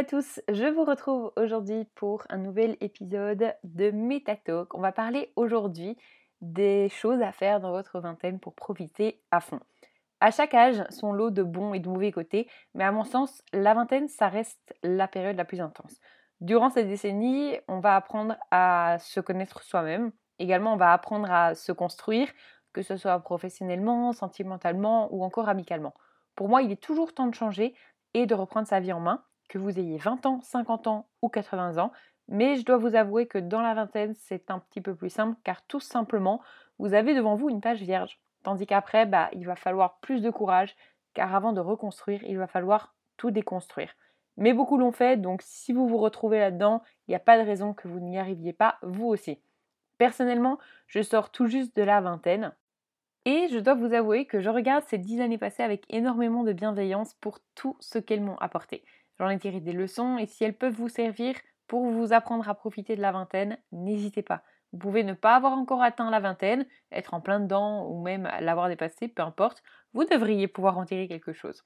à tous, je vous retrouve aujourd'hui pour un nouvel épisode de MetaTalk. On va parler aujourd'hui des choses à faire dans votre vingtaine pour profiter à fond. À chaque âge, son lot de bons et de mauvais côtés, mais à mon sens, la vingtaine, ça reste la période la plus intense. Durant cette décennie, on va apprendre à se connaître soi-même. Également, on va apprendre à se construire, que ce soit professionnellement, sentimentalement ou encore amicalement. Pour moi, il est toujours temps de changer et de reprendre sa vie en main que vous ayez 20 ans, 50 ans ou 80 ans. Mais je dois vous avouer que dans la vingtaine, c'est un petit peu plus simple car tout simplement, vous avez devant vous une page vierge. Tandis qu'après, bah, il va falloir plus de courage car avant de reconstruire, il va falloir tout déconstruire. Mais beaucoup l'ont fait, donc si vous vous retrouvez là-dedans, il n'y a pas de raison que vous n'y arriviez pas, vous aussi. Personnellement, je sors tout juste de la vingtaine. Et je dois vous avouer que je regarde ces dix années passées avec énormément de bienveillance pour tout ce qu'elles m'ont apporté. J'en ai tiré des leçons et si elles peuvent vous servir pour vous apprendre à profiter de la vingtaine, n'hésitez pas. Vous pouvez ne pas avoir encore atteint la vingtaine, être en plein dedans ou même l'avoir dépassé, peu importe, vous devriez pouvoir en tirer quelque chose.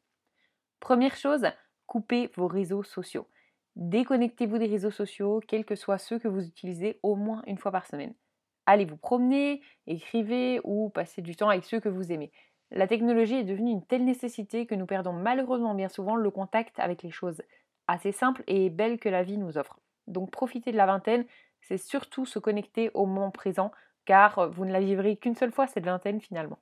Première chose, coupez vos réseaux sociaux. Déconnectez-vous des réseaux sociaux, quels que soient ceux que vous utilisez au moins une fois par semaine. Allez vous promener, écrivez ou passez du temps avec ceux que vous aimez. La technologie est devenue une telle nécessité que nous perdons malheureusement bien souvent le contact avec les choses assez simples et belles que la vie nous offre. Donc profiter de la vingtaine, c'est surtout se connecter au moment présent, car vous ne la vivrez qu'une seule fois cette vingtaine finalement.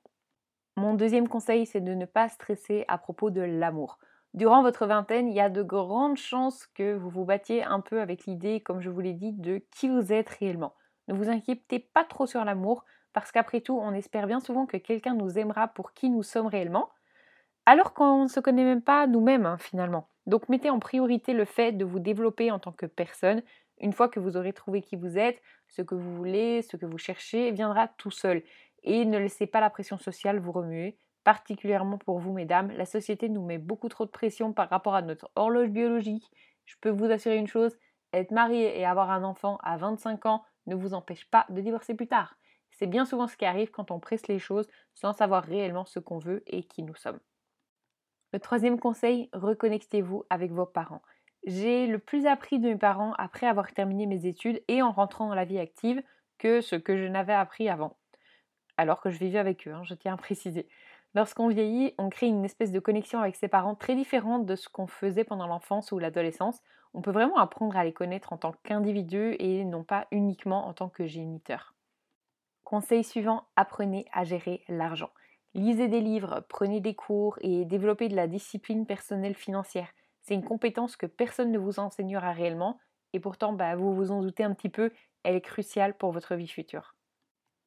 Mon deuxième conseil, c'est de ne pas stresser à propos de l'amour. Durant votre vingtaine, il y a de grandes chances que vous vous battiez un peu avec l'idée, comme je vous l'ai dit, de qui vous êtes réellement. Ne vous inquiétez pas trop sur l'amour, parce qu'après tout, on espère bien souvent que quelqu'un nous aimera pour qui nous sommes réellement, alors qu'on ne se connaît même pas nous-mêmes hein, finalement. Donc mettez en priorité le fait de vous développer en tant que personne. Une fois que vous aurez trouvé qui vous êtes, ce que vous voulez, ce que vous cherchez, viendra tout seul. Et ne laissez pas la pression sociale vous remuer, particulièrement pour vous mesdames. La société nous met beaucoup trop de pression par rapport à notre horloge biologique. Je peux vous assurer une chose, être marié et avoir un enfant à 25 ans ne vous empêche pas de divorcer plus tard. C'est bien souvent ce qui arrive quand on presse les choses sans savoir réellement ce qu'on veut et qui nous sommes. Le troisième conseil, reconnectez-vous avec vos parents. J'ai le plus appris de mes parents après avoir terminé mes études et en rentrant dans la vie active que ce que je n'avais appris avant. Alors que je vivais avec eux, hein, je tiens à préciser. Lorsqu'on vieillit, on crée une espèce de connexion avec ses parents très différente de ce qu'on faisait pendant l'enfance ou l'adolescence. On peut vraiment apprendre à les connaître en tant qu'individu et non pas uniquement en tant que géniteur. Conseil suivant, apprenez à gérer l'argent. Lisez des livres, prenez des cours et développez de la discipline personnelle financière. C'est une compétence que personne ne vous enseignera réellement et pourtant bah, vous vous en doutez un petit peu, elle est cruciale pour votre vie future.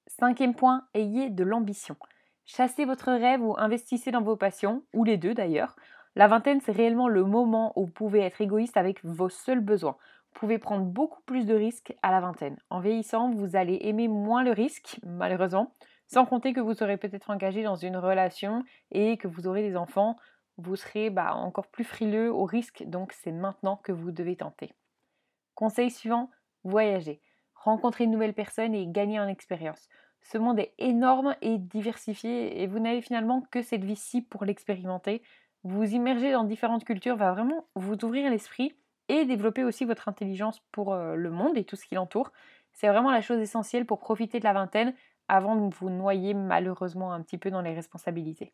Cinquième point, ayez de l'ambition. Chassez votre rêve ou investissez dans vos passions, ou les deux d'ailleurs. La vingtaine, c'est réellement le moment où vous pouvez être égoïste avec vos seuls besoins pouvez prendre beaucoup plus de risques à la vingtaine. En vieillissant, vous allez aimer moins le risque, malheureusement, sans compter que vous serez peut-être engagé dans une relation et que vous aurez des enfants, vous serez bah, encore plus frileux au risque, donc c'est maintenant que vous devez tenter. Conseil suivant, voyager. Rencontrer de nouvelles personnes et gagner en expérience. Ce monde est énorme et diversifié et vous n'avez finalement que cette vie-ci pour l'expérimenter. Vous immerger dans différentes cultures va vraiment vous ouvrir l'esprit et développer aussi votre intelligence pour euh, le monde et tout ce qui l'entoure. C'est vraiment la chose essentielle pour profiter de la vingtaine avant de vous noyer malheureusement un petit peu dans les responsabilités.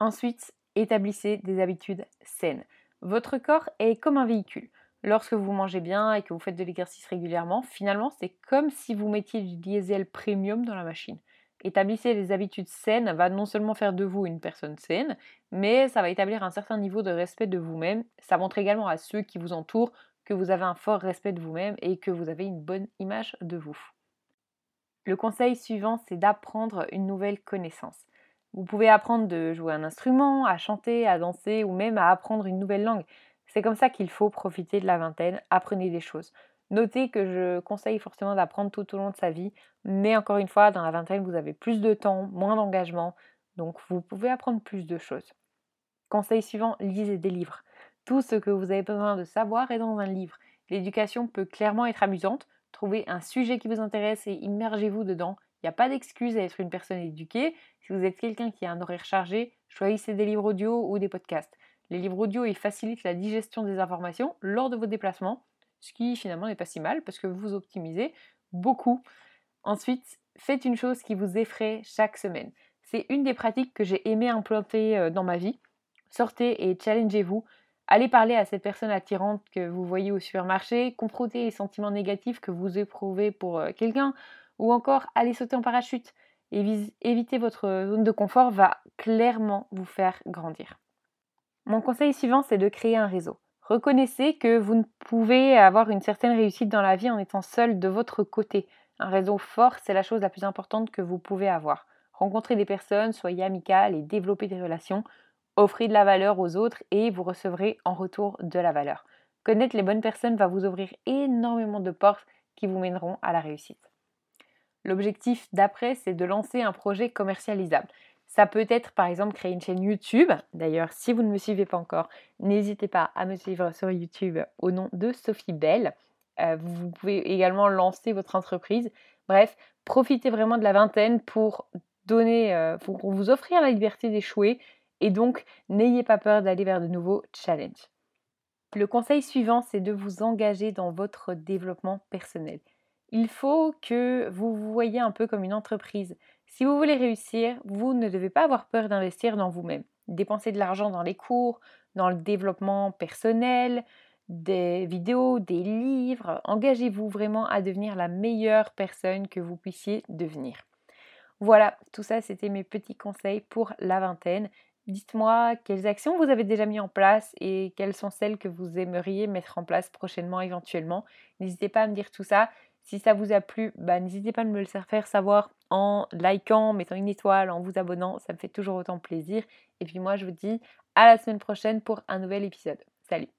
Ensuite, établissez des habitudes saines. Votre corps est comme un véhicule. Lorsque vous mangez bien et que vous faites de l'exercice régulièrement, finalement, c'est comme si vous mettiez du diesel premium dans la machine. Établissez des habitudes saines va non seulement faire de vous une personne saine, mais ça va établir un certain niveau de respect de vous-même. Ça montre également à ceux qui vous entourent que vous avez un fort respect de vous-même et que vous avez une bonne image de vous. Le conseil suivant, c'est d'apprendre une nouvelle connaissance. Vous pouvez apprendre de jouer un instrument, à chanter, à danser ou même à apprendre une nouvelle langue. C'est comme ça qu'il faut profiter de la vingtaine, apprenez des choses. Notez que je conseille forcément d'apprendre tout au long de sa vie, mais encore une fois, dans la vingtaine, vous avez plus de temps, moins d'engagement, donc vous pouvez apprendre plus de choses. Conseil suivant, lisez des livres. Tout ce que vous avez besoin de savoir est dans un livre. L'éducation peut clairement être amusante. Trouvez un sujet qui vous intéresse et immergez-vous dedans. Il n'y a pas d'excuse à être une personne éduquée. Si vous êtes quelqu'un qui a un horaire chargé, choisissez des livres audio ou des podcasts. Les livres audio, ils facilitent la digestion des informations lors de vos déplacements, ce qui finalement n'est pas si mal parce que vous optimisez beaucoup. Ensuite, faites une chose qui vous effraie chaque semaine. C'est une des pratiques que j'ai aimé implanter euh, dans ma vie. Sortez et challengez-vous. Allez parler à cette personne attirante que vous voyez au supermarché, confrontez les sentiments négatifs que vous éprouvez pour euh, quelqu'un, ou encore allez sauter en parachute. Éviter votre zone de confort va clairement vous faire grandir. Mon conseil suivant, c'est de créer un réseau. Reconnaissez que vous ne pouvez avoir une certaine réussite dans la vie en étant seul de votre côté. Un réseau fort, c'est la chose la plus importante que vous pouvez avoir. Rencontrez des personnes, soyez amical et développez des relations. Offrez de la valeur aux autres et vous recevrez en retour de la valeur. Connaître les bonnes personnes va vous ouvrir énormément de portes qui vous mèneront à la réussite. L'objectif d'après, c'est de lancer un projet commercialisable. Ça peut être par exemple créer une chaîne YouTube. D'ailleurs, si vous ne me suivez pas encore, n'hésitez pas à me suivre sur YouTube au nom de Sophie Bell. Euh, vous pouvez également lancer votre entreprise. Bref, profitez vraiment de la vingtaine pour donner, euh, pour vous offrir la liberté d'échouer et donc n'ayez pas peur d'aller vers de nouveaux challenges. Le conseil suivant, c'est de vous engager dans votre développement personnel. Il faut que vous vous voyez un peu comme une entreprise. Si vous voulez réussir, vous ne devez pas avoir peur d'investir dans vous-même. Dépenser de l'argent dans les cours, dans le développement personnel, des vidéos, des livres. Engagez-vous vraiment à devenir la meilleure personne que vous puissiez devenir. Voilà, tout ça, c'était mes petits conseils pour la vingtaine. Dites-moi quelles actions vous avez déjà mis en place et quelles sont celles que vous aimeriez mettre en place prochainement éventuellement. N'hésitez pas à me dire tout ça. Si ça vous a plu, bah, n'hésitez pas à me le faire savoir en likant, mettant une étoile, en vous abonnant. Ça me fait toujours autant plaisir. Et puis moi, je vous dis à la semaine prochaine pour un nouvel épisode. Salut